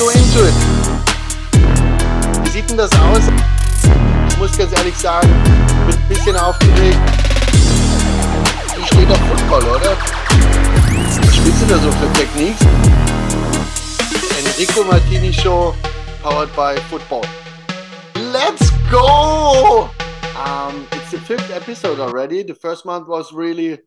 so into it. Wie sieht denn das aus? Ich muss ganz ehrlich sagen, bin ein bisschen aufgeregt. Football, oder? Was spielst du da so für Techniques? Enrico Martini Show, powered by Football. Let's go! Um, it's the fifth episode already. The first month was really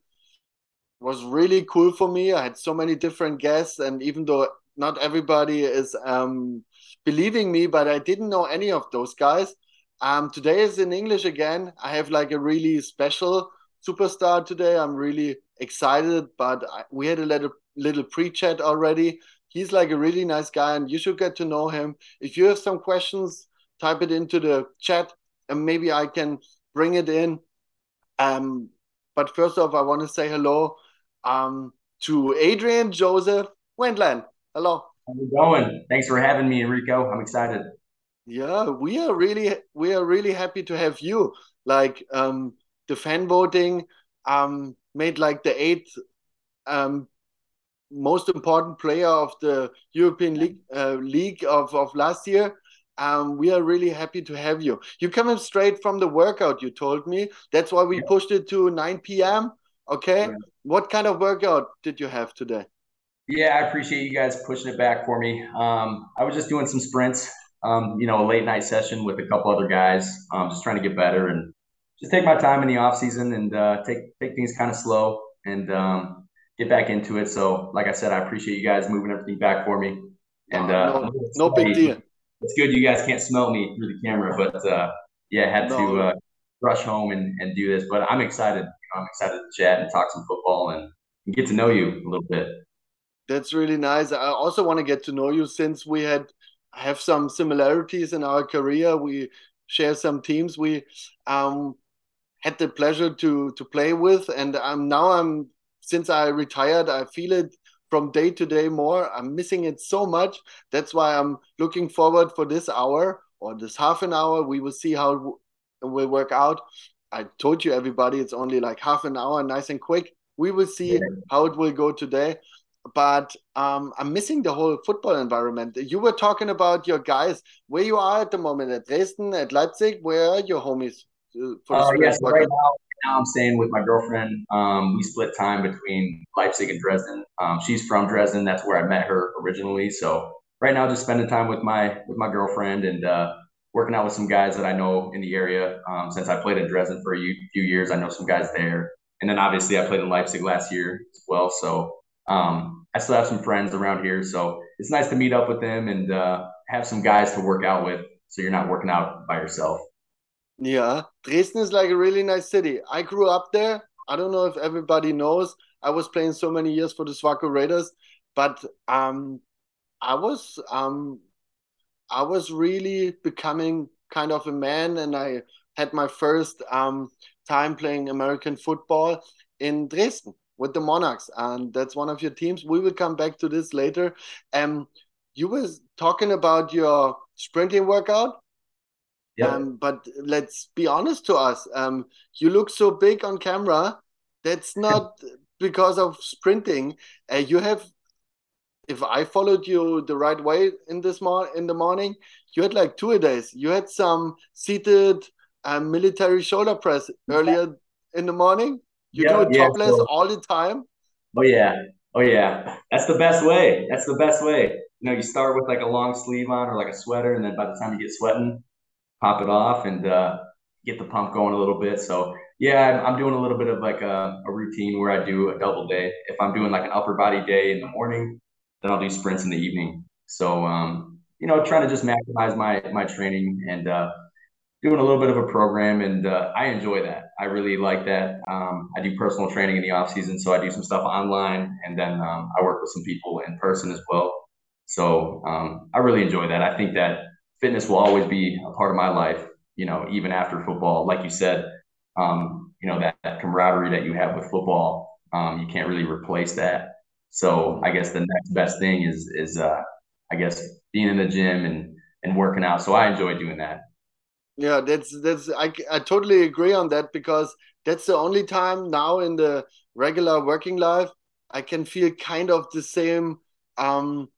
was really cool for me. I had so many different guests, and even though not everybody is um, believing me, but I didn't know any of those guys. Um, today is in English again. I have like a really special superstar today. I'm really excited, but I, we had a little little pre-chat already. He's like a really nice guy, and you should get to know him. If you have some questions, type it into the chat, and maybe I can bring it in. Um, but first off, I want to say hello um, to Adrian Joseph Wendland. Hello. How's it going? Thanks for having me, Enrico. I'm excited. Yeah, we are really we are really happy to have you. Like um, the fan voting um, made like the eighth um, most important player of the European League uh, League of, of last year. Um, we are really happy to have you. You coming straight from the workout, you told me. That's why we yeah. pushed it to 9 p.m. Okay. Yeah. What kind of workout did you have today? Yeah, I appreciate you guys pushing it back for me. Um, I was just doing some sprints, um, you know, a late night session with a couple other guys, um, just trying to get better and just take my time in the off season and uh, take take things kind of slow and um, get back into it. So, like I said, I appreciate you guys moving everything back for me. And uh, no, no big deal. It's good you guys can't smell me through the camera, but uh, yeah, I had no. to uh, rush home and, and do this. But I'm excited. I'm excited to chat and talk some football and, and get to know you a little bit. That's really nice. I also want to get to know you since we had have some similarities in our career. We share some teams we um, had the pleasure to to play with, and I'm now I'm since I retired, I feel it from day to day more. I'm missing it so much. That's why I'm looking forward for this hour or this half an hour. We will see how it will work out. I told you everybody it's only like half an hour, nice and quick. We will see yeah. how it will go today but um, I'm missing the whole football environment. You were talking about your guys, where you are at the moment, at Dresden, at Leipzig. Where are your homies? Uh, for uh, yes, right now, now, I'm staying with my girlfriend. Um, we split time between Leipzig and Dresden. Um, she's from Dresden. That's where I met her originally. So right now, just spending time with my with my girlfriend and uh, working out with some guys that I know in the area. Um, since I played in Dresden for a few years, I know some guys there. And then obviously, I played in Leipzig last year as well. So um, I still have some friends around here, so it's nice to meet up with them and uh, have some guys to work out with, so you're not working out by yourself. Yeah, Dresden is like a really nice city. I grew up there. I don't know if everybody knows. I was playing so many years for the Swarco Raiders, but um, I was um, I was really becoming kind of a man, and I had my first um, time playing American football in Dresden with the Monarchs, and that's one of your teams. We will come back to this later. Um, you were talking about your sprinting workout. Yeah. Um, but let's be honest to us. Um, you look so big on camera. That's not because of sprinting. Uh, you have, if I followed you the right way in this mor- in the morning, you had like two a days. You had some seated um, military shoulder press earlier in the morning. You yeah, do it topless yeah, so, all the time. Oh yeah, oh yeah. That's the best way. That's the best way. You know, you start with like a long sleeve on or like a sweater, and then by the time you get sweating, pop it off and uh, get the pump going a little bit. So yeah, I'm, I'm doing a little bit of like a, a, routine where I do a double day. If I'm doing like an upper body day in the morning, then I'll do sprints in the evening. So um, you know, trying to just maximize my my training and uh, doing a little bit of a program, and uh, I enjoy that. I really like that. Um, I do personal training in the off season, so I do some stuff online, and then um, I work with some people in person as well. So um, I really enjoy that. I think that fitness will always be a part of my life. You know, even after football, like you said, um, you know that, that, camaraderie that you have with football, um, you can't really replace that. So I guess the next best thing is is uh, I guess being in the gym and and working out. So I enjoy doing that. Yeah, that's that's I I totally agree on that because that's the only time now in the regular working life I can feel kind of the same um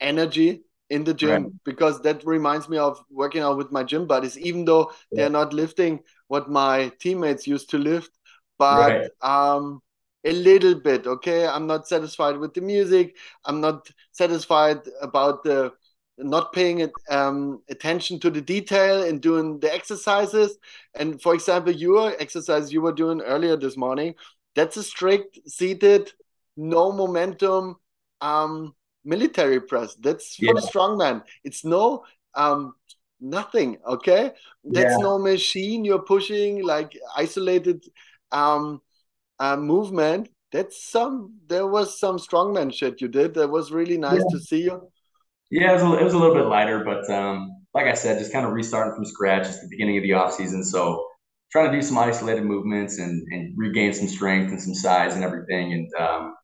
energy in the gym right. because that reminds me of working out with my gym buddies, even though yeah. they're not lifting what my teammates used to lift, but right. um, a little bit. Okay, I'm not satisfied with the music. I'm not satisfied about the not paying um, attention to the detail in doing the exercises. And for example, your exercise you were doing earlier this morning, that's a strict seated, no momentum um, military press. That's for yeah. the strongman. It's no um, nothing. Okay, that's yeah. no machine you're pushing like isolated um, uh, movement. That's some. There was some strongman shit you did. That was really nice yeah. to see you. Yeah, it was, a, it was a little bit lighter, but um, like I said, just kind of restarting from scratch. It's the beginning of the off season, so trying to do some isolated movements and, and regain some strength and some size and everything, and um,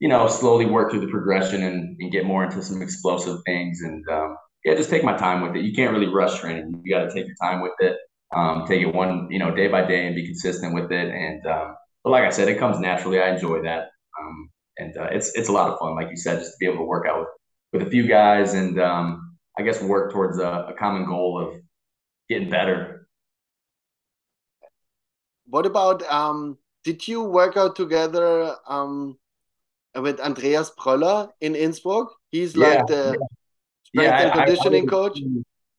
you know, slowly work through the progression and, and get more into some explosive things. And um, yeah, just take my time with it. You can't really rush training. You got to take your time with it. Um, take it one, you know, day by day and be consistent with it. And um, but like I said, it comes naturally. I enjoy that, um, and uh, it's it's a lot of fun. Like you said, just to be able to work out with with a few guys and um, I guess work towards a, a common goal of getting better. What about um, did you work out together um, with Andreas Pröller in Innsbruck? He's yeah, like the strength yeah, and conditioning I, I coach.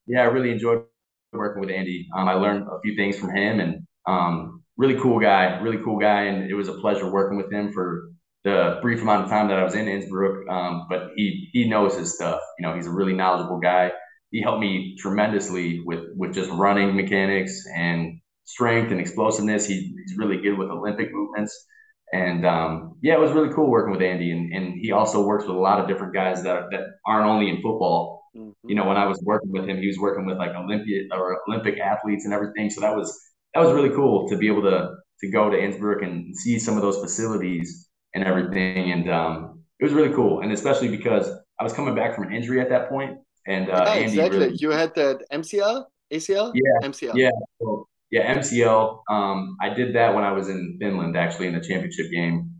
Yeah, I really enjoyed working with Andy. Um, I learned a few things from him, and um, really cool guy, really cool guy, and it was a pleasure working with him for the brief amount of time that I was in Innsbruck. Um, but he he knows his stuff. You know, he's a really knowledgeable guy. He helped me tremendously with with just running mechanics and strength and explosiveness. He, he's really good with Olympic movements. And um, yeah, it was really cool working with Andy. And, and he also works with a lot of different guys that, that aren't only in football. Mm-hmm. You know, when I was working with him, he was working with like Olympic or Olympic athletes and everything. So that was that was really cool to be able to to go to Innsbruck and see some of those facilities and everything. And um, it was really cool. And especially because I was coming back from an injury at that point. And uh, yeah, exactly. Really, you had that MCL, ACL, yeah, MCL, yeah. So, yeah, MCL. Um, I did that when I was in Finland, actually, in the championship game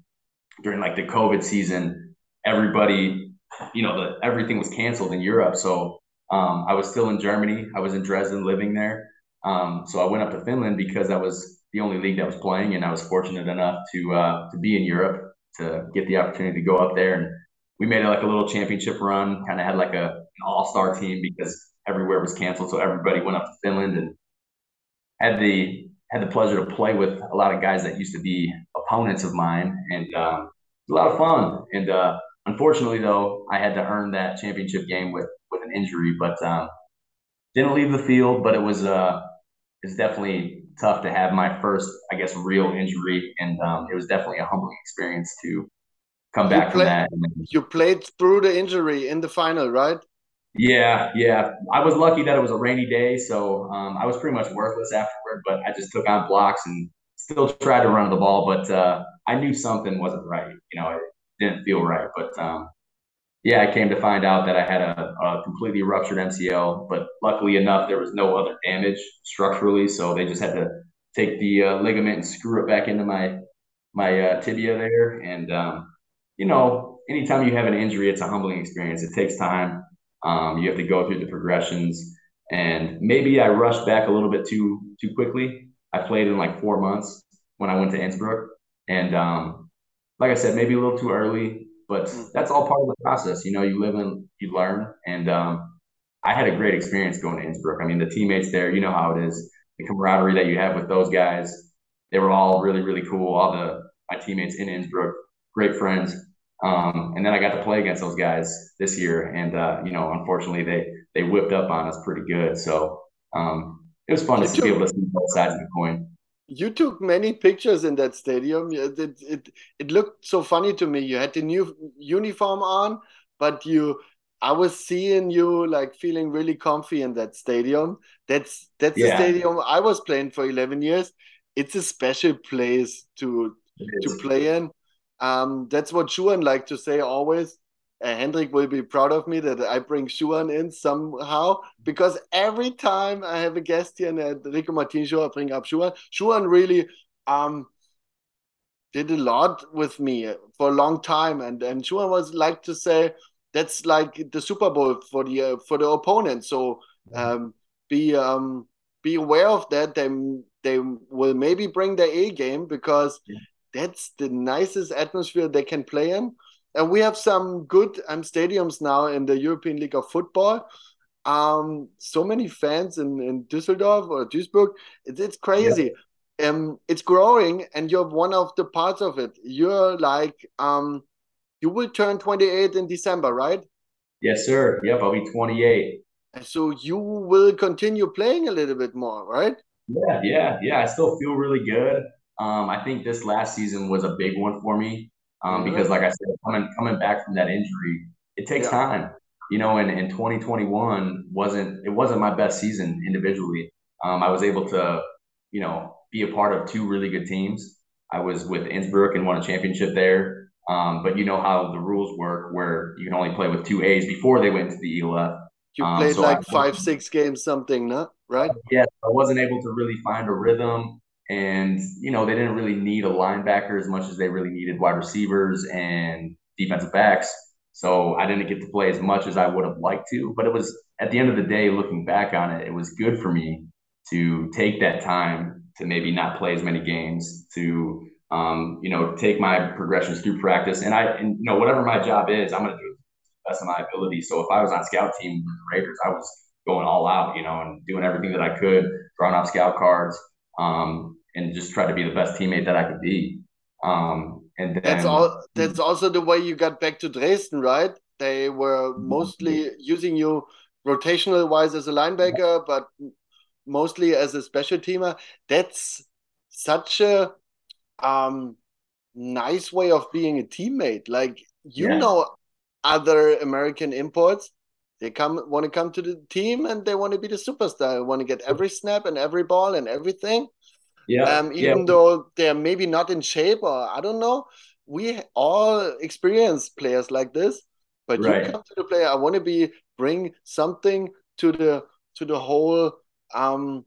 during like the COVID season. Everybody, you know, the everything was canceled in Europe, so um, I was still in Germany. I was in Dresden, living there. Um, so I went up to Finland because that was the only league that was playing, and I was fortunate enough to uh, to be in Europe to get the opportunity to go up there. And we made it like a little championship run. Kind of had like a an all star team because everywhere was canceled, so everybody went up to Finland and had the had the pleasure to play with a lot of guys that used to be opponents of mine, and it was a lot of fun. And uh, unfortunately, though, I had to earn that championship game with with an injury, but um, didn't leave the field. But it was uh, it's definitely tough to have my first, I guess, real injury, and um, it was definitely a humbling experience to come back you from that. You played through the injury in the final, right? Yeah, yeah. I was lucky that it was a rainy day, so um, I was pretty much worthless afterward. But I just took on blocks and still tried to run the ball. But uh, I knew something wasn't right. You know, it didn't feel right. But um, yeah, I came to find out that I had a, a, completely ruptured MCL. But luckily enough, there was no other damage structurally, so they just had to take the uh, ligament and screw it back into my my uh, tibia there. And um, you know, anytime you have an injury, it's a humbling experience. It takes time um, you have to go through the progressions, and maybe I rushed back a little bit too too quickly. I played in like four months when I went to Innsbruck, and um, like I said, maybe a little too early, but mm. that's all part of the process. You know, you live and you learn, and um, I had a great experience going to Innsbruck. I mean, the teammates there, you know how it is, the camaraderie that you have with those guys. They were all really, really cool. All the my teammates in Innsbruck, great friends. Um, and then I got to play against those guys this year, and uh, you know, unfortunately, they they whipped up on us pretty good. So um, it was fun to be able to see both sides of the coin. You took many pictures in that stadium. It, it it looked so funny to me. You had the new uniform on, but you I was seeing you like feeling really comfy in that stadium. That's that's yeah. the stadium I was playing for 11 years. It's a special place to to play in. Um, that's what Schuhan like to say always. Uh, Hendrik will be proud of me that I bring Schuhan in somehow because every time I have a guest here in the Rico Martin show, I bring up Schuhan. Schuhan really um, did a lot with me for a long time. And, and Schuhan was like to say, that's like the Super Bowl for the uh, for the opponent. So um, be um, be aware of that. They they will maybe bring their A game because yeah. that's the nicest atmosphere they can play in. And we have some good um, stadiums now in the European League of Football. Um, so many fans in, in Düsseldorf or Duisburg. It's, it's crazy. Yeah. Um, it's growing, and you're one of the parts of it. You're like um, you will turn 28 in December, right? Yes, sir. Yep, I'll be 28. So you will continue playing a little bit more, right? Yeah, yeah, yeah. I still feel really good. Um, I think this last season was a big one for me um, because, like I said, coming coming back from that injury, it takes yeah. time. You know, and in 2021 wasn't it wasn't my best season individually. Um, I was able to, you know, be a part of two really good teams. I was with Innsbruck and won a championship there. Um, but you know how the rules work, where you can only play with two A's before they went to the ELF. You um, played so like five, six games, something, no? Right? Yeah, I wasn't able to really find a rhythm, and you know they didn't really need a linebacker as much as they really needed wide receivers and defensive backs. So I didn't get to play as much as I would have liked to. But it was at the end of the day, looking back on it, it was good for me to take that time to maybe not play as many games to um, you know, take my progressions through practice. And I, and, you know, whatever my job is, I'm going to do the best of my ability. So if I was on scout team with the Raiders, I was going all out, you know, and doing everything that I could, drawing up scout cards, um, and just try to be the best teammate that I could be. Um, and then, that's all. That's also the way you got back to Dresden, right? They were mostly using you rotational wise as a linebacker, but mostly as a special teamer. That's such a um nice way of being a teammate. Like you yeah. know other American imports, they come want to come to the team and they want to be the superstar. They want to get every snap and every ball and everything. Yeah. Um, even yeah. though they're maybe not in shape or I don't know, we all experience players like this. But right. you come to the player, I want to be bring something to the to the whole um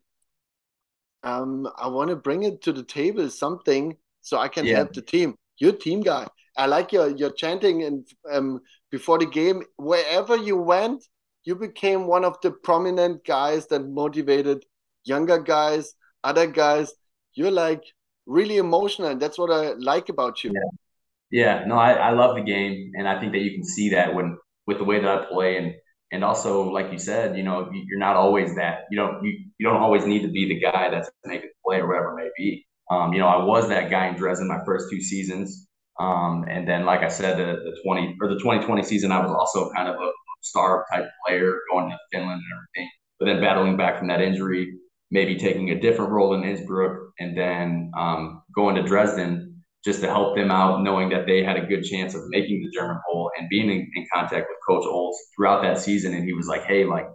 um I want to bring it to the table something so I can yeah. help the team. You're team guy. I like your your chanting and um, before the game. Wherever you went, you became one of the prominent guys that motivated younger guys, other guys. You're like really emotional, and that's what I like about you. Yeah, yeah. No, I, I love the game, and I think that you can see that when with the way that I play, and and also like you said, you know, you're not always that. You don't you, you don't always need to be the guy that's making the play or whatever it may be. Um, you know, I was that guy in Dresden my first two seasons. Um, and then, like I said, the, the 20 or the 2020 season, I was also kind of a star type player going to Finland and everything. But then battling back from that injury, maybe taking a different role in Innsbruck, and then um, going to Dresden just to help them out, knowing that they had a good chance of making the German Bowl and being in, in contact with Coach Olds throughout that season. And he was like, "Hey, like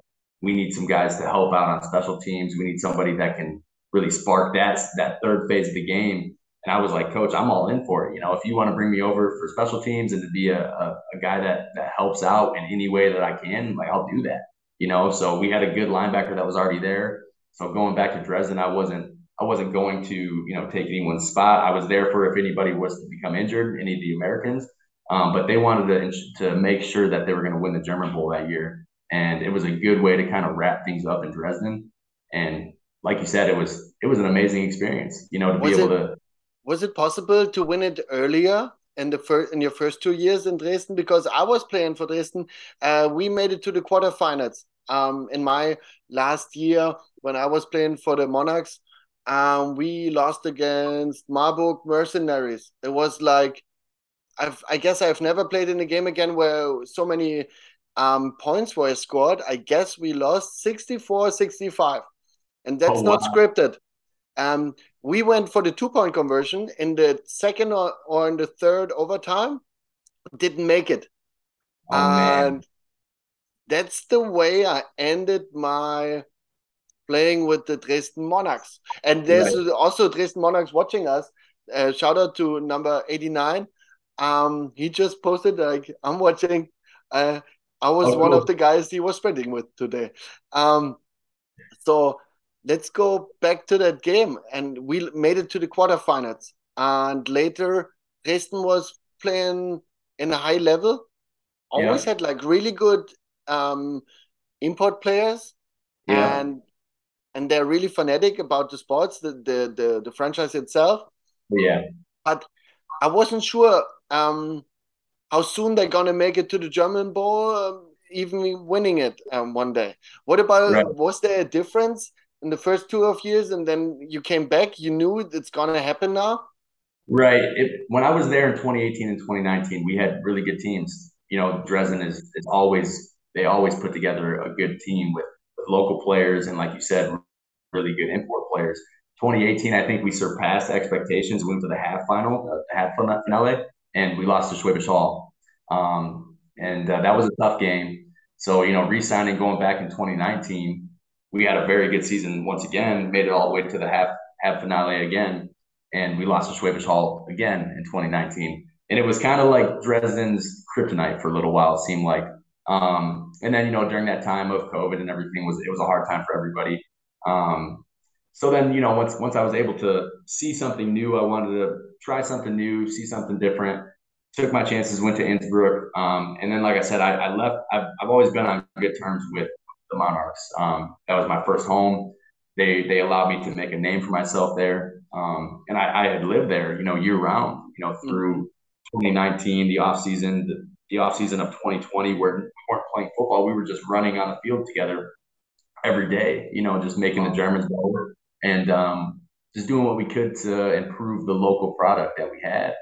we need some guys to help out on special teams. We need somebody that can really spark that that third phase of the game. And I was like, Coach, I'm all in for it. You know, if you want to bring me over for special teams and to be a, a, a guy that that helps out in any way that I can, like I'll do that. You know, so we had a good linebacker that was already there. So going back to Dresden, I wasn't I wasn't going to you know take anyone's spot. I was there for if anybody was to become injured, any of the Americans. Um, but they wanted to to make sure that they were going to win the German Bowl that year, and it was a good way to kind of wrap things up in Dresden. And like you said, it was it was an amazing experience. You know, to was be able it, to. Was it possible to win it earlier in the first in your first two years in Dresden? Because I was playing for Dresden, uh, we made it to the quarterfinals. Um, in my last year when I was playing for the Monarchs, um, we lost against Marburg Mercenaries. It was like, I've, I guess I've never played in a game again where so many um, points were scored. I guess we lost 64 65 and that's oh, not wow. scripted. Um, we went for the two point conversion in the second or, or in the third overtime, didn't make it. Oh, and man. that's the way I ended my playing with the Dresden Monarchs. And there's right. also Dresden Monarchs watching us. Uh, shout out to number 89. Um, he just posted like I'm watching. Uh, I was oh, one cool. of the guys he was spending with today. Um, so let's go back to that game. And we made it to the quarterfinals. And later, Dresden was playing in a high level. always yeah. had like really good um, import players, yeah. and and they're really fanatic about the sports, the the the, the franchise itself. Yeah, but I wasn't sure um, how soon they're gonna make it to the German Bowl, um, even winning it um, one day. What about right. was there a difference in the first two of years, and then you came back? You knew it's gonna happen now. Right. It, when I was there in 2018 and 2019, we had really good teams. You know, Dresden is is always they always put together a good team with, with local players and, like you said, really good import players. 2018, I think we surpassed expectations. We went to the half final, uh, half finale, and we lost to Schwäbisch Hall. Um, and uh, that was a tough game. So, you know, re-signing going back in 2019, we had a very good season once again, made it all the way to the half half finale again, and we lost to Schwäbisch Hall again in 2019. And it was kind of like Dresden's kryptonite for a little while. It seemed like, um, and then you know during that time of COVID and everything was it was a hard time for everybody. Um, so then you know once once I was able to see something new, I wanted to try something new, see something different took my chances, went to Innsbruck, um, and then like I said, I, I left. I've, I've, always been on good terms with the Monarchs. Um, that was my first home. They they allowed me to make a name for myself there, um, and I, I, had lived there, you know, year round. You know, through 2019, the off season, the, the off season of 2020, where we weren't playing football, we were just running on the field together every day. You know, just making the Germans better and um, just doing what we could to improve the local product that we had.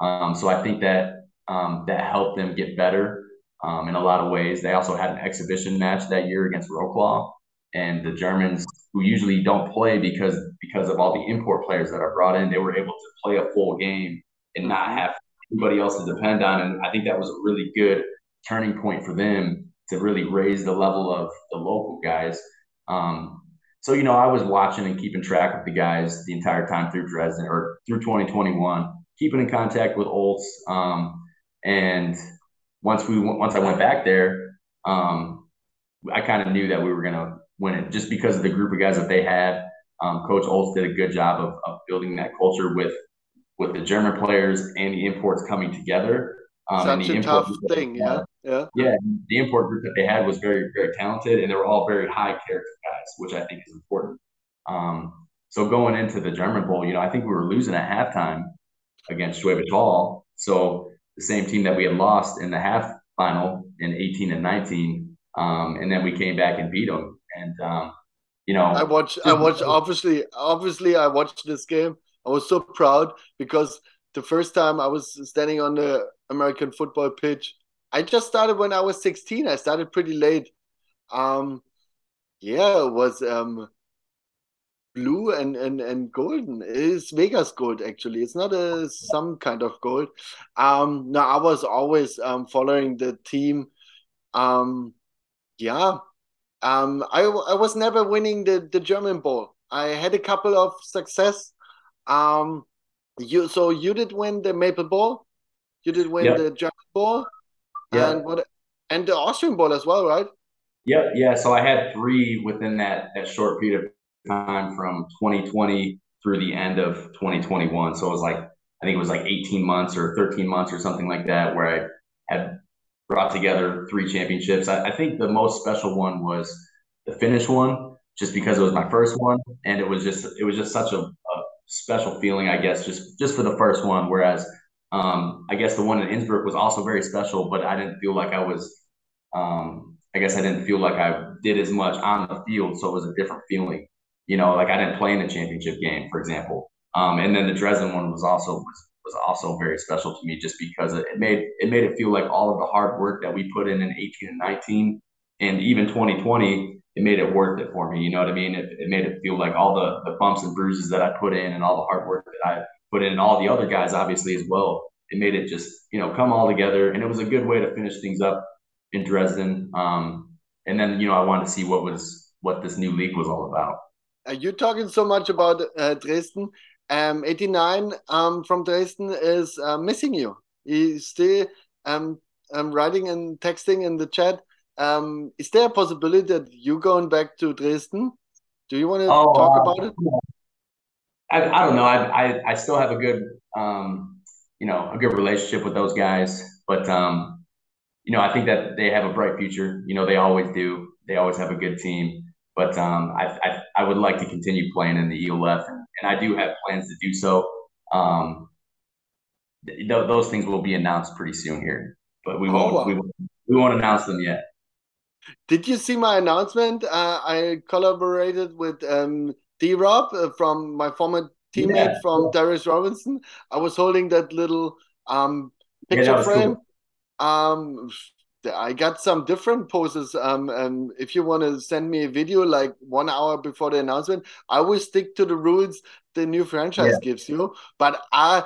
Um, so I think that um, that helped them get better um, in a lot of ways. They also had an exhibition match that year against Wroclaw, and the Germans, who usually don't play because because of all the import players that are brought in, they were able to play a full game and not have anybody else to depend on. And I think that was a really good turning point for them to really raise the level of the local guys. Um, so you know, I was watching and keeping track of the guys the entire time through Dresden or through 2021 keeping in contact with Olds. Um, and once we once I went back there, um, I kind of knew that we were gonna win it just because of the group of guys that they had. Um, Coach Olds did a good job of, of building that culture with with the German players and the imports coming together. Um, Such a tough thing, yeah, yeah, yeah. The import group that they had was very, very talented, and they were all very high character guys, which I think is important. Um, so going into the German Bowl, you know, I think we were losing at halftime, against Schwäbisch Hall. So the same team that we had lost in the half final in 18 and 19. Um, and then we came back and beat them. And, um, you know, I watched, I watched, obviously, obviously, I watched this game. I was so proud because the first time I was standing on the American football pitch, I just started when I was 16. I started pretty late. Um, yeah, it was, um, blue and, and, and golden. It is Vegas gold actually. It's not a some kind of gold. Um, no, I was always um, following the team. Um, yeah. Um, I I was never winning the, the German Bowl. I had a couple of success. Um, you so you did win the Maple Bowl. You did win yep. the German Bowl. Yeah. And what and the Austrian Bowl as well, right? Yep. Yeah. So I had three within that that short period of time from 2020 through the end of 2021. So it was like, I think it was like 18 months or 13 months or something like that, where I had brought together three championships. I, I think the most special one was the Finnish one, just because it was my first one, and it was just it was just such a, a special feeling, I guess, just just for the first one. Whereas um, I guess the one in Innsbruck was also very special, but I didn't feel like I was. Um, I guess I didn't feel like I did as much on the field, so it was a different feeling. You know, like I didn't play in the championship game, for example. Um, and then the Dresden one was also was, was also very special to me just because it made it made it feel like all of the hard work that we put in in 18 and 19 and even 2020 it made it worth it for me you know what i mean it, it made it feel like all the, the bumps and bruises that i put in and all the hard work that i put in and all the other guys obviously as well it made it just you know come all together and it was a good way to finish things up in dresden um, and then you know i wanted to see what was what this new league was all about uh, you're talking so much about uh, Dresden. Um, 89 um, from Dresden is uh, missing you. He's still um, um, writing and texting in the chat. Um, is there a possibility that you going back to Dresden? Do you want to oh, talk about it? I, I don't know. I, I, I still have a good um, you know a good relationship with those guys, but um, you know, I think that they have a bright future. You know, they always do. They always have a good team. But um, I, I, I would like to continue playing in the ELF, and, and I do have plans to do so. Um, th- those things will be announced pretty soon here, but we won't. Oh, wow. we, won't we won't announce them yet. Did you see my announcement? Uh, I collaborated with um, D Rob uh, from my former teammate yeah. from Darius Robinson. I was holding that little um, picture yeah, frame. Cool. Um, I got some different poses. Um, and if you want to send me a video like one hour before the announcement, I will stick to the rules the new franchise yeah. gives you. But I,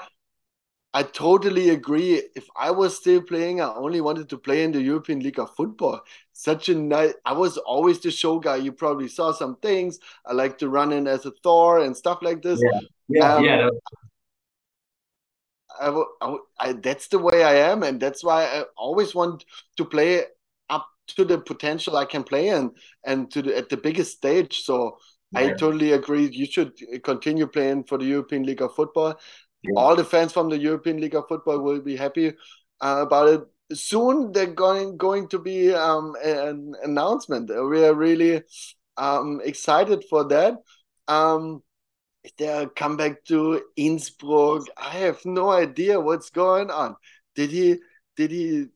I totally agree. If I was still playing, I only wanted to play in the European League of Football. Such a nice. I was always the show guy. You probably saw some things. I like to run in as a Thor and stuff like this. Yeah, yeah, um, yeah. I, I, I, that's the way I am, and that's why I always want to play up to the potential I can play in, and to the, at the biggest stage. So yeah. I totally agree. You should continue playing for the European League of Football. Yeah. All the fans from the European League of Football will be happy uh, about it. Soon they're going going to be um, an announcement. We are really um, excited for that. Um, there come back to Innsbruck? I have no idea what's going on. Did he? Did he?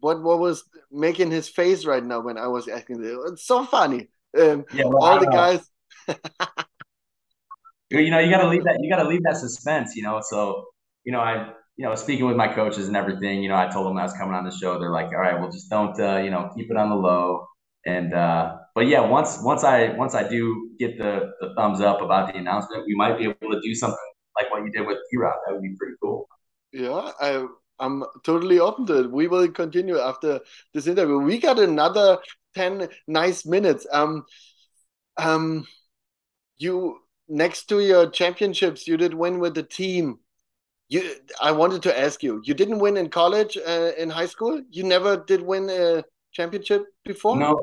What what was making his face right now when I was asking? It's so funny. Um, yeah, well, all the guys. you know, you got to leave that. You got to leave that suspense. You know, so you know, I you know, speaking with my coaches and everything, you know, I told them I was coming on the show. They're like, all right, well, just don't, uh, you know, keep it on the low. And uh, but yeah, once once I once I do get the, the thumbs up about the announcement, we might be able to do something like what you did with T-Rock. That would be pretty cool. Yeah, I I'm totally open to it. We will continue after this interview. We got another 10 nice minutes. Um um you next to your championships, you did win with the team. You I wanted to ask you, you didn't win in college uh, in high school? You never did win a championship before? No,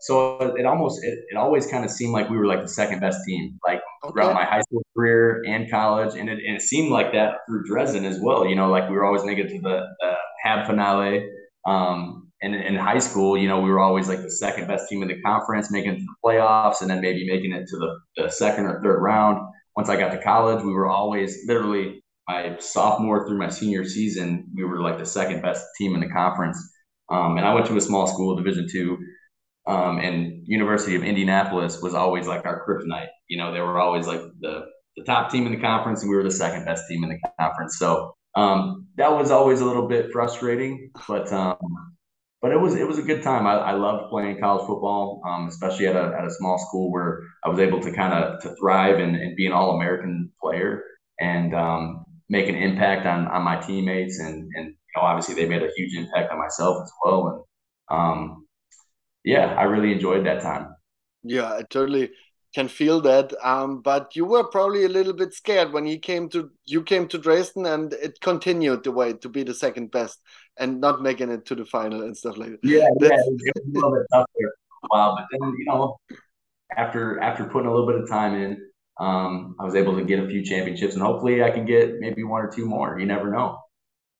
so it almost it, it always kind of seemed like we were like the second best team, like okay. throughout my high school career and college, and it, and it seemed like that through Dresden as well. You know, like we were always making it to the, the HAB finale. Um, and in high school, you know, we were always like the second best team in the conference, making it to the playoffs, and then maybe making it to the, the second or third round. Once I got to college, we were always literally my sophomore through my senior season, we were like the second best team in the conference. Um, and I went to a small school, Division two, um, and University of Indianapolis was always like our kryptonite. You know, they were always like the the top team in the conference, and we were the second best team in the conference. So um, that was always a little bit frustrating, but um, but it was it was a good time. I, I loved playing college football, um, especially at a at a small school where I was able to kind of to thrive and, and be an all American player and um, make an impact on on my teammates and and know, obviously they made a huge impact on myself as well. And um, yeah, I really enjoyed that time. Yeah, I totally can feel that. Um, but you were probably a little bit scared when he came to you came to Dresden, and it continued the way to be the second best and not making it to the final and stuff like that. Yeah, yeah, it was a little bit tough there for a while, but then you know, after after putting a little bit of time in, um, I was able to get a few championships, and hopefully I can get maybe one or two more. You never know.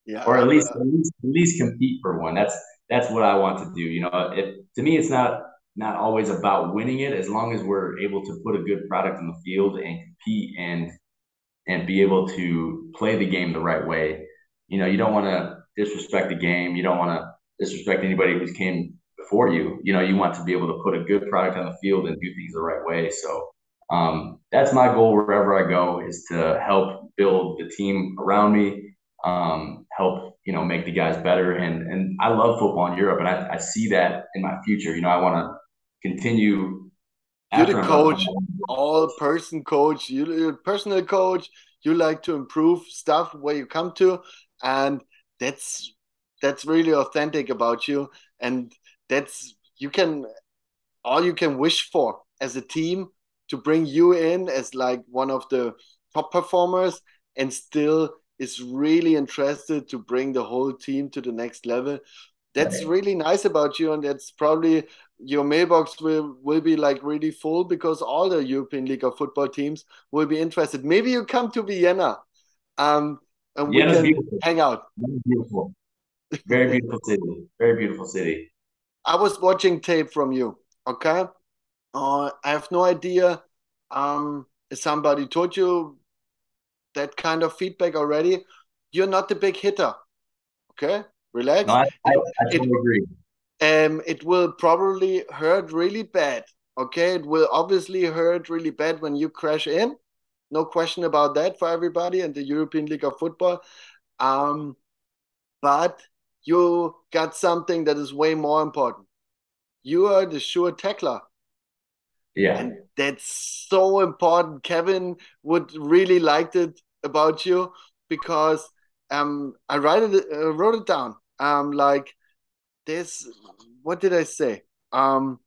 Yeah, or at least, at least at least compete for one. That's that's what I want to do. You know, it, to me, it's not not always about winning it. As long as we're able to put a good product in the field and compete and and be able to play the game the right way. You know, you don't want to disrespect the game. You don't want to disrespect anybody who's came before you. You know, you want to be able to put a good product on the field and do things the right way. So um, that's my goal wherever I go is to help build the team around me um, help you know make the guys better. And and I love football in Europe, and I, I see that in my future. You know, I want to continue. You're the coach, all person coach. You're a personal coach. You like to improve stuff where you come to, and that's that's really authentic about you. And that's you can all you can wish for as a team to bring you in as like one of the top performers and still is really interested to bring the whole team to the next level. That's really nice about you, and that's probably your mailbox will will be like really full because all the European League of Football teams will be interested. Maybe you come to Vienna, um, and we can beautiful. hang out. Beautiful. Very beautiful city. Very beautiful city. I was watching tape from you. Okay. Uh, I have no idea. Um, somebody told you that kind of feedback already, you're not the big hitter. Okay, relax. No, I, I, I it, agree. Um, it will probably hurt really bad. Okay, it will obviously hurt really bad when you crash in. No question about that for everybody and the European League of Football. Um, but you got something that is way more important. You are the sure tackler. Yeah. And that's so important. Kevin would really liked it about you because um I write it uh, wrote it down. Um like this what did I say? Um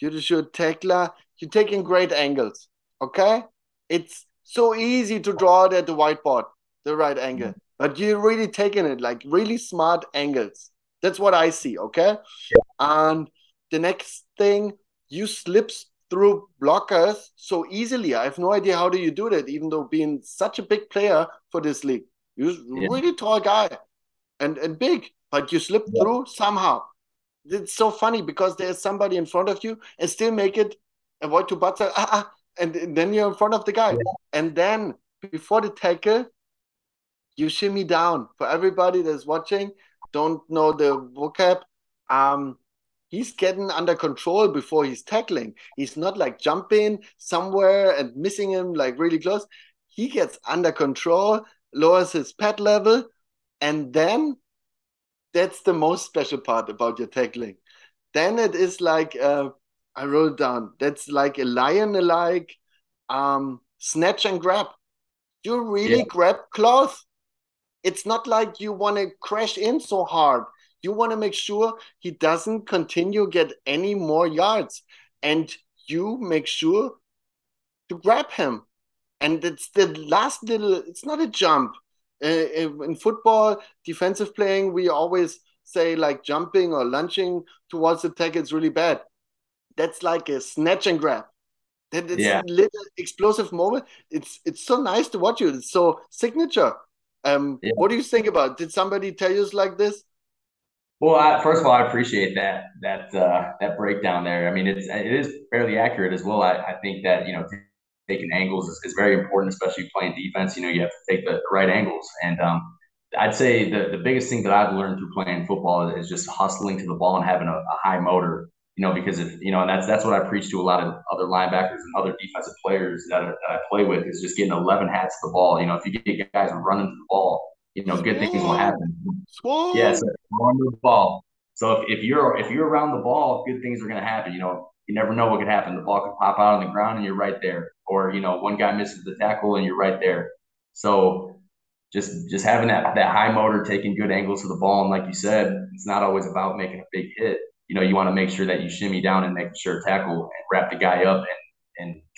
you're the sure tackler. You're taking great angles. Okay? It's so easy to draw it at the whiteboard, the right angle. Mm-hmm. But you're really taking it like really smart angles. That's what I see, okay? Yeah. And the next thing, you slips through blockers so easily. I have no idea how do you do that, even though being such a big player for this league. You're yeah. really tall guy and, and big, but you slip yeah. through somehow. It's so funny because there's somebody in front of you and still make it avoid to butter, ah, ah, and then you're in front of the guy. Yeah. And then before the tackle, you shimmy down. For everybody that's watching, don't know the vocab. Um, he's getting under control before he's tackling. He's not like jumping somewhere and missing him like really close. He gets under control, lowers his pad level, and then that's the most special part about your tackling. Then it is like uh, I wrote down. That's like a lion-like um, snatch and grab. You really yeah. grab cloth. It's not like you want to crash in so hard you want to make sure he doesn't continue get any more yards, and you make sure to grab him. And it's the last little. It's not a jump. Uh, in football, defensive playing, we always say like jumping or lunging towards the tackle is really bad. That's like a snatch and grab. That it's yeah. a little explosive moment. It's it's so nice to watch you. It's so signature. Um, yeah. What do you think about? It? Did somebody tell you like this? Well, I, first of all, I appreciate that that uh, that breakdown there. I mean, it's it is fairly accurate as well. I, I think that you know taking angles is, is very important, especially playing defense. You know, you have to take the, right angles, and um, I'd say the the biggest thing that I've learned through playing football is just hustling to the ball and having a, a high motor. You know, because if you know, and that's that's what I preach to a lot of other linebackers and other defensive players that, that I play with is just getting eleven hats to the ball. You know, if you get guys running to the ball you know, good things will happen. Yes, yeah, so on the ball. So if, if you're if you're around the ball, good things are going to happen. You know, you never know what could happen. The ball could pop out on the ground and you're right there, or you know, one guy misses the tackle and you're right there. So just just having that that high motor, taking good angles to the ball, and like you said, it's not always about making a big hit. You know, you want to make sure that you shimmy down and make sure tackle and wrap the guy up and and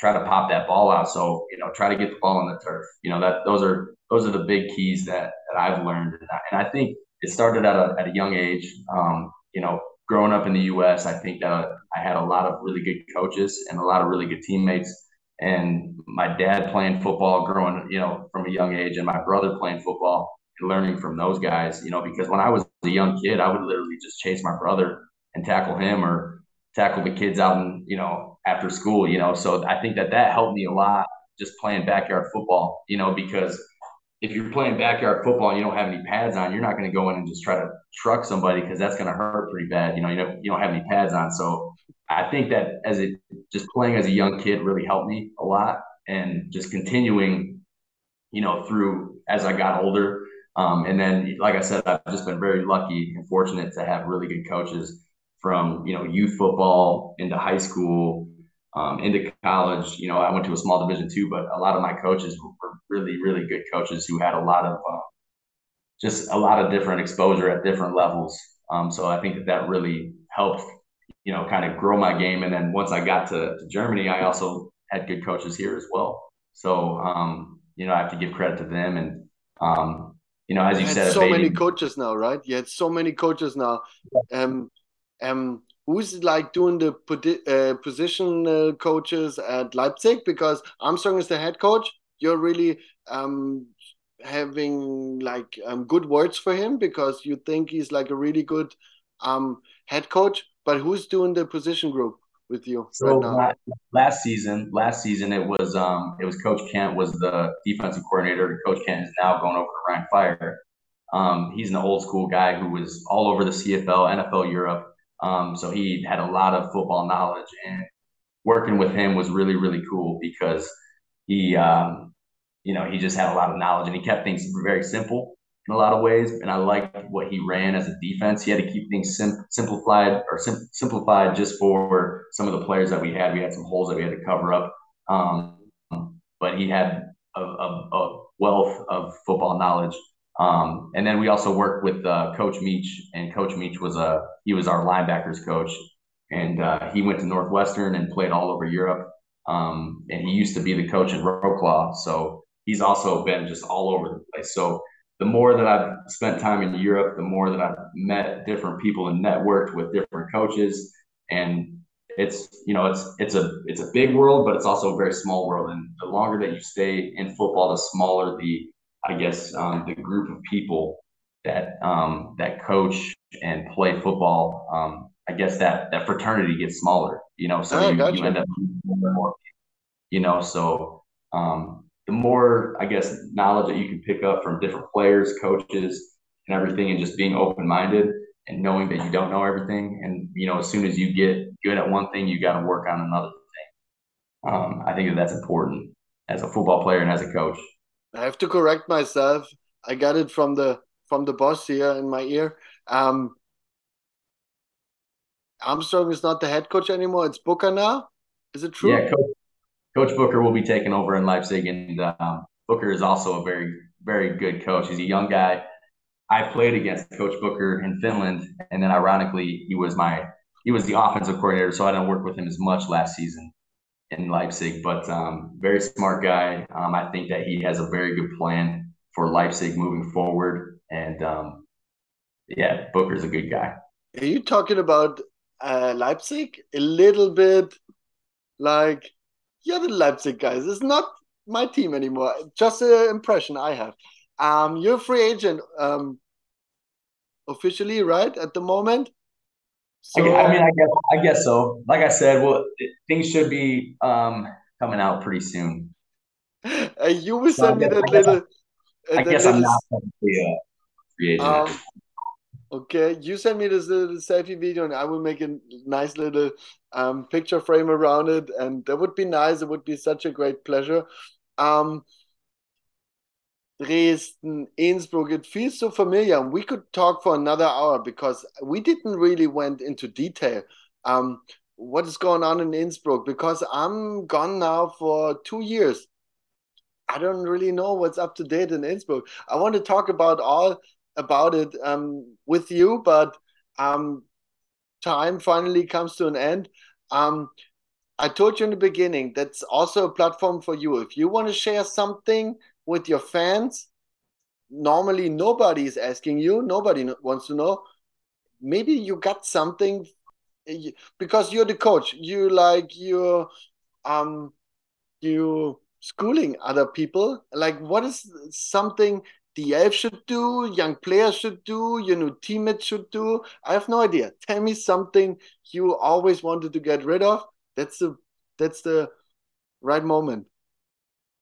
try to pop that ball out. So you know, try to get the ball on the turf. You know that those are those are the big keys that that I've learned, and I, and I think it started at a at a young age. Um, you know, growing up in the U.S., I think that I had a lot of really good coaches and a lot of really good teammates. And my dad playing football, growing you know from a young age, and my brother playing football and learning from those guys. You know, because when I was a young kid, I would literally just chase my brother and tackle him or tackle the kids out and you know after school. You know, so I think that that helped me a lot just playing backyard football. You know, because if you're playing backyard football and you don't have any pads on, you're not going to go in and just try to truck somebody because that's going to hurt pretty bad. You know, you don't you don't have any pads on. So I think that as it just playing as a young kid really helped me a lot, and just continuing, you know, through as I got older. Um, and then, like I said, I've just been very lucky and fortunate to have really good coaches from you know youth football into high school um, into college. You know, I went to a small division two, but a lot of my coaches were really, really good coaches who had a lot of uh, just a lot of different exposure at different levels. Um, so I think that that really helped, you know, kind of grow my game. And then once I got to, to Germany, I also had good coaches here as well. So, um, you know, I have to give credit to them. And, um, you know, as you, you said, so many coaches now, right? You had so many coaches now. Um, um, who's like doing the uh, position uh, coaches at Leipzig because Armstrong is the head coach. You're really um, having like um, good words for him because you think he's like a really good um, head coach. But who's doing the position group with you so right last season, last season it was um it was Coach Kent was the defensive coordinator. Coach Kent is now going over to Rhein Fire. Um, he's an old school guy who was all over the CFL, NFL Europe. Um, so he had a lot of football knowledge, and working with him was really really cool because he um, you know he just had a lot of knowledge and he kept things very simple in a lot of ways. And I liked what he ran as a defense. He had to keep things sim- simplified or sim- simplified just for some of the players that we had. We had some holes that we had to cover up. Um, but he had a, a, a, wealth of football knowledge. Um, and then we also worked with uh, Coach Meach, and Coach Meach was a he was our linebackers coach, and uh, he went to Northwestern and played all over Europe. Um, and he used to be the coach at Wroclaw, so he's also been just all over the place. So the more that I've spent time in Europe, the more that I've met different people and networked with different coaches. And it's you know it's it's a it's a big world, but it's also a very small world. And the longer that you stay in football, the smaller the I guess um, the group of people that um, that coach and play football. Um, I guess that that fraternity gets smaller. You know, so oh, you, you end up more, more. You know, so um, the more I guess knowledge that you can pick up from different players, coaches, and everything, and just being open minded and knowing that you don't know everything. And you know, as soon as you get good at one thing, you got to work on another thing. Um, I think that that's important as a football player and as a coach. I have to correct myself. I got it from the from the boss here in my ear. Um, Armstrong is not the head coach anymore. It's Booker now. Is it true? Yeah, coach, Coach Booker will be taking over in Leipzig, and um, Booker is also a very, very good coach. He's a young guy. I played against Coach Booker in Finland, and then ironically, he was my he was the offensive coordinator, so I didn't work with him as much last season in Leipzig. But um, very smart guy. Um, I think that he has a very good plan for Leipzig moving forward, and um, yeah, Booker's a good guy. Are you talking about uh, Leipzig a little bit like you're the Leipzig guys. It's not my team anymore. Just an impression I have. Um, you're a free agent um, officially, right? At the moment. So, I, mean, I guess I guess so. Like I said, well, things should be um, coming out pretty soon. Uh, you will send so me that little. I guess I'm not free agent. Um, Okay, you send me this little selfie video, and I will make a nice little um, picture frame around it, and that would be nice. It would be such a great pleasure. Um, Dresden, Innsbruck, it feels so familiar. We could talk for another hour because we didn't really went into detail. Um, what is going on in Innsbruck? Because I'm gone now for two years. I don't really know what's up to date in Innsbruck. I want to talk about all about it um, with you, but um, time finally comes to an end. Um, I told you in the beginning that's also a platform for you. If you want to share something with your fans, normally nobody is asking you, nobody wants to know. Maybe you got something because you're the coach. You like you um you schooling other people. Like what is something the elf should do, young players should do, your new teammates should do. I have no idea. Tell me something you always wanted to get rid of. That's the that's the right moment.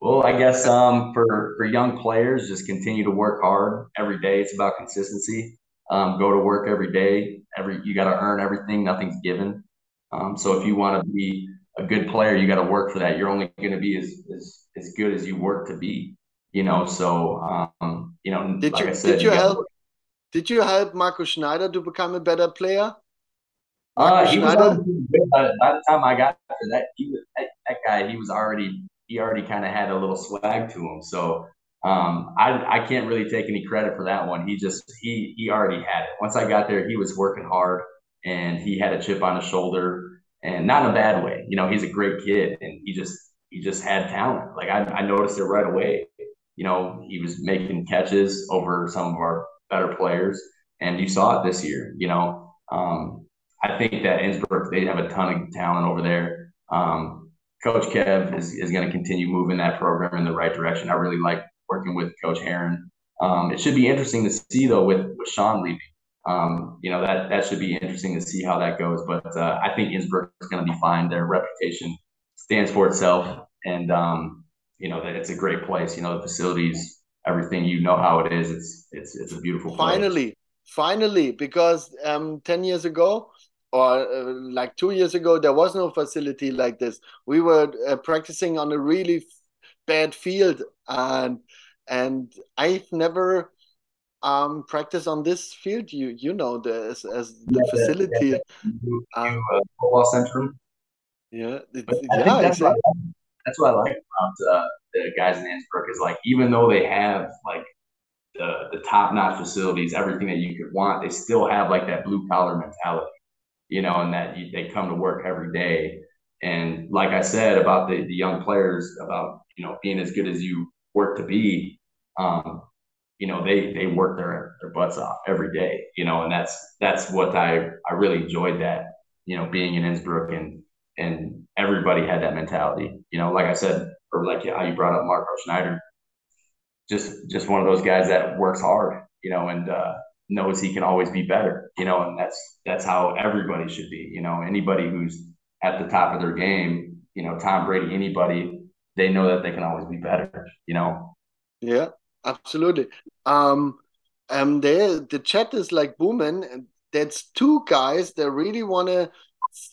Well, I guess um, for for young players, just continue to work hard every day. It's about consistency. Um, go to work every day. Every you got to earn everything. Nothing's given. Um, so if you want to be a good player, you got to work for that. You're only going to be as, as as good as you work to be you know, so um, you know, did like you said, did you, you help? Did you help Marco Schneider to become a better player? Uh, he was uh, by the time I got to that, he was, that, that guy. He was already he already kind of had a little swag to him. So um, I I can't really take any credit for that one. He just he he already had it. Once I got there, he was working hard and he had a chip on his shoulder, and not in a bad way. You know, he's a great kid, and he just he just had talent. Like I, I noticed it right away you know, he was making catches over some of our better players. And you saw it this year, you know. Um, I think that Innsbruck, they have a ton of talent over there. Um, Coach Kev is, is going to continue moving that program in the right direction. I really like working with Coach Heron. Um, it should be interesting to see though with with Sean leaving. Um, you know that that should be interesting to see how that goes. But uh, I think Innsbruck is going to be fine. Their reputation stands for itself, and um, you know that it's a great place. You know the facilities, everything. You know how it is. It's it's it's a beautiful. Finally, place. finally, because um, ten years ago or uh, like two years ago, there was no facility like this. We were uh, practicing on a really bad field, and and I've never um practiced on this field. You you know the as, as the yeah, facility. Yeah, yeah. Um, uh, football center. Yeah, it, yeah. That's, what I, that's what I like about uh, the guys in Innsbruck is like even though they have like the the top notch facilities, everything that you could want, they still have like that blue collar mentality you know, and that you, they come to work every day. And like I said about the, the young players, about, you know, being as good as you work to be, um, you know, they, they work their, their butts off every day, you know, and that's, that's what I, I really enjoyed that, you know, being in Innsbruck and, and everybody had that mentality, you know, like I said, or like how you brought up Marco Schneider, just, just one of those guys that works hard, you know, and, uh, knows he can always be better, you know, and that's that's how everybody should be. You know, anybody who's at the top of their game, you know, Tom Brady, anybody, they know that they can always be better, you know. Yeah, absolutely. Um um there the chat is like booming and that's two guys that really want to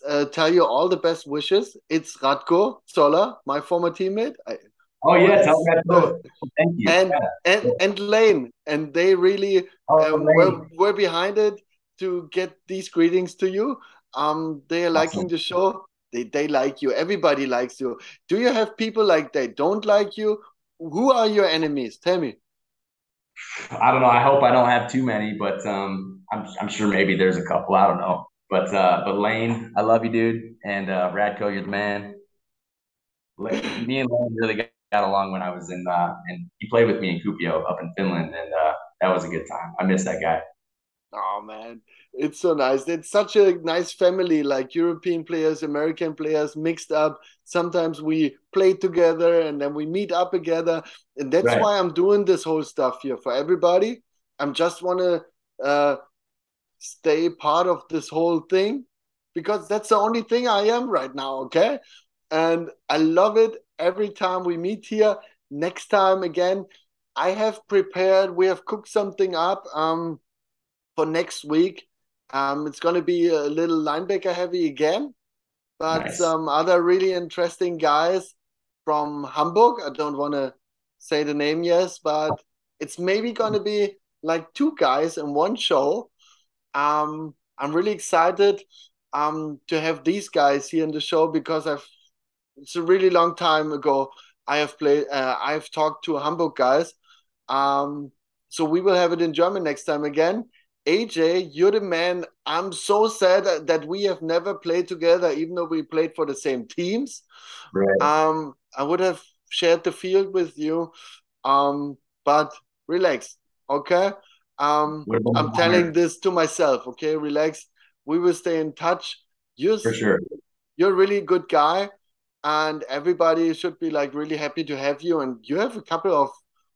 uh, tell you all the best wishes. It's Radko Zoller, my former teammate. I, Oh yeah, tell me that. Thank you. And yeah. and and Lane, and they really oh, um, were, were behind it to get these greetings to you. Um, they are awesome. liking the show. They they like you. Everybody likes you. Do you have people like they don't like you? Who are your enemies? Tell me. I don't know. I hope I don't have too many, but um, I'm I'm sure maybe there's a couple. I don't know. But uh, but Lane, I love you, dude. And uh, Radko, you're the man. Me and Lane really got along when I was in, uh, and he played with me in Kuopio up in Finland, and uh, that was a good time. I miss that guy. Oh man, it's so nice. It's such a nice family, like European players, American players mixed up. Sometimes we play together and then we meet up together, and that's right. why I'm doing this whole stuff here for everybody. I'm just want to uh, stay part of this whole thing because that's the only thing I am right now. Okay, and I love it every time we meet here. Next time again, I have prepared. We have cooked something up um, for next week. Um, it's going to be a little linebacker heavy again, but nice. some other really interesting guys from Hamburg. I don't want to say the name yes, but it's maybe going to be like two guys in one show. Um, I'm really excited um, to have these guys here in the show because I've it's a really long time ago. I have played. Uh, I've talked to Hamburg guys. Um, so we will have it in German next time again. AJ, you're the man. I'm so sad that we have never played together, even though we played for the same teams. Right. Um, I would have shared the field with you. Um, but relax, okay? Um, I'm telling this to myself, okay? Relax. We will stay in touch. You're, for sure. You're a really good guy and everybody should be like really happy to have you. And you have a couple of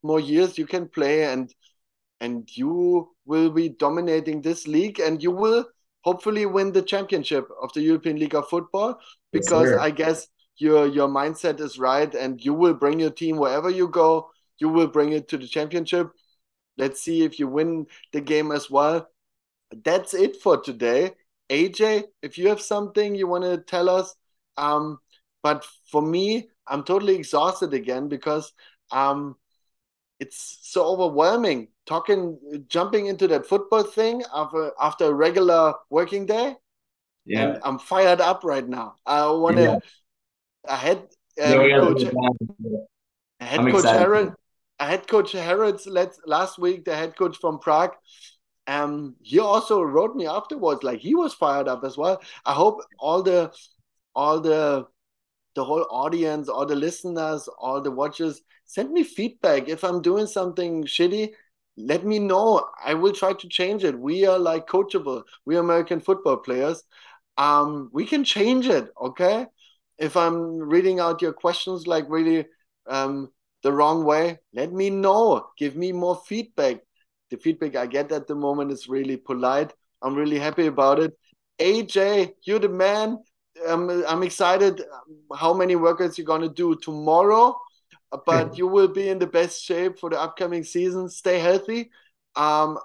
more years you can play and and you will be dominating this league and you will hopefully win the championship of the European League of Football because I guess your your mindset is right and you will bring your team wherever you go. You will bring it to the championship. Let's see if you win the game as well. That's it for today. AJ if you have something you want to tell us um but for me, I'm totally exhausted again because um, it's so overwhelming talking, jumping into that football thing after after a regular working day. Yeah, and I'm fired up right now. I want to. Yeah. I had um, coach. I had I'm coach Harold. I had coach Harold last week. The head coach from Prague. Um, he also wrote me afterwards, like he was fired up as well. I hope all the all the the whole audience, all the listeners, all the watchers, send me feedback. If I'm doing something shitty, let me know. I will try to change it. We are like coachable. We are American football players. Um, we can change it, okay? If I'm reading out your questions like really um, the wrong way, let me know. Give me more feedback. The feedback I get at the moment is really polite. I'm really happy about it. AJ, you're the man. Um, I'm excited how many workouts you're going to do tomorrow, but you will be in the best shape for the upcoming season. Stay healthy. Um,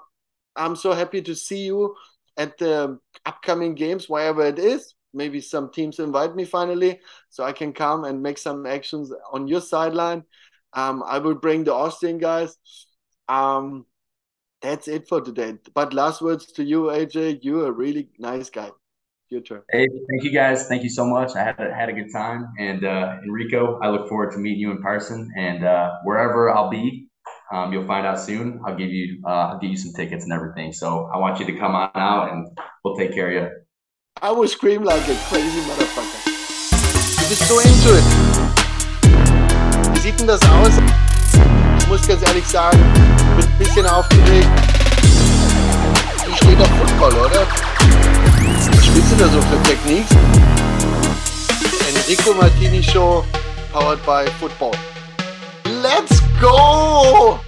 I'm so happy to see you at the upcoming games, wherever it is. Maybe some teams invite me finally, so I can come and make some actions on your sideline. Um, I will bring the Austrian guys. Um, that's it for today. But last words to you, AJ. You're a really nice guy. Your turn. Hey, thank you guys. Thank you so much. I had a, had a good time. And uh, Enrico, I look forward to meeting you in person. And uh, wherever I'll be, um, you'll find out soon. I'll give you uh, I'll give you some tickets and everything. So I want you to come on out, and we'll take care of you. I will scream like a crazy motherfucker. Du bist so into it. Wie sieht denn das aus? Ich muss ganz ehrlich sagen, bin ein bisschen aufgeregt. Wie steht auf Football, oder? Du so für Techniques? Enrico Martini Show, powered by Football. Let's go!